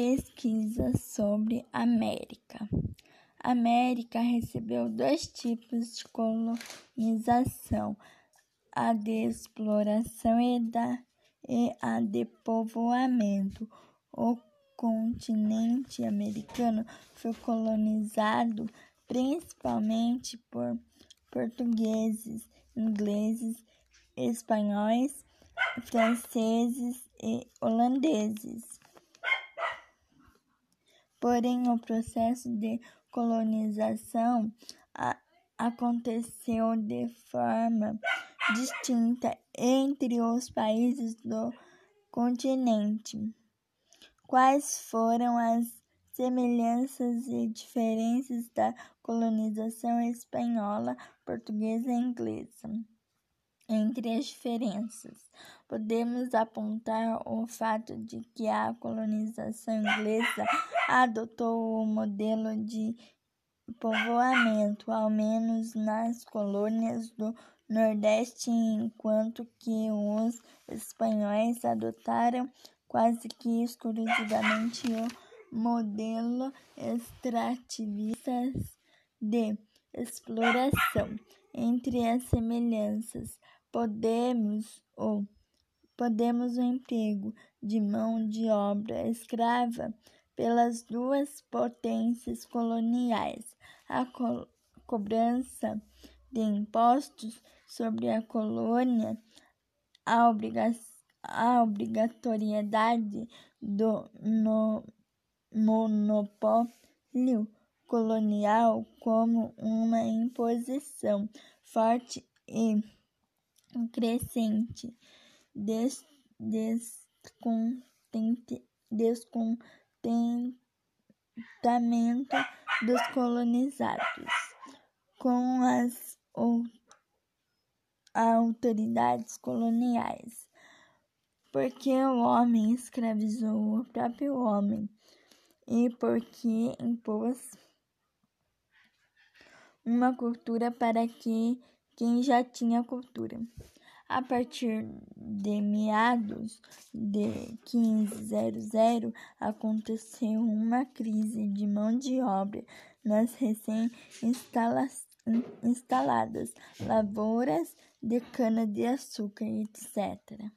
Pesquisa sobre América. A América recebeu dois tipos de colonização: a de exploração e, da, e a de povoamento. O continente americano foi colonizado principalmente por portugueses, ingleses, espanhóis, franceses e holandeses. Porém, o processo de colonização a, aconteceu de forma distinta entre os países do continente. Quais foram as semelhanças e diferenças da colonização espanhola, portuguesa e inglesa? Entre as diferenças, podemos apontar o fato de que a colonização inglesa adotou o modelo de povoamento, ao menos nas colônias do Nordeste, enquanto que os espanhóis adotaram quase que exclusivamente o modelo extrativista de exploração. Entre as semelhanças, podemos o podemos o emprego de mão de obra escrava pelas duas potências coloniais, a co cobrança de impostos sobre a colônia, a, obriga a obrigatoriedade do no monopólio colonial como uma imposição forte e crescente des, descontente, descontentamento dos colonizados. Com as autoridades coloniais, porque o homem escravizou o próprio homem. E porque impôs uma cultura para que quem já tinha cultura. A partir de meados de 1500, aconteceu uma crise de mão de obra nas recém-instaladas lavouras de cana-de-açúcar, etc.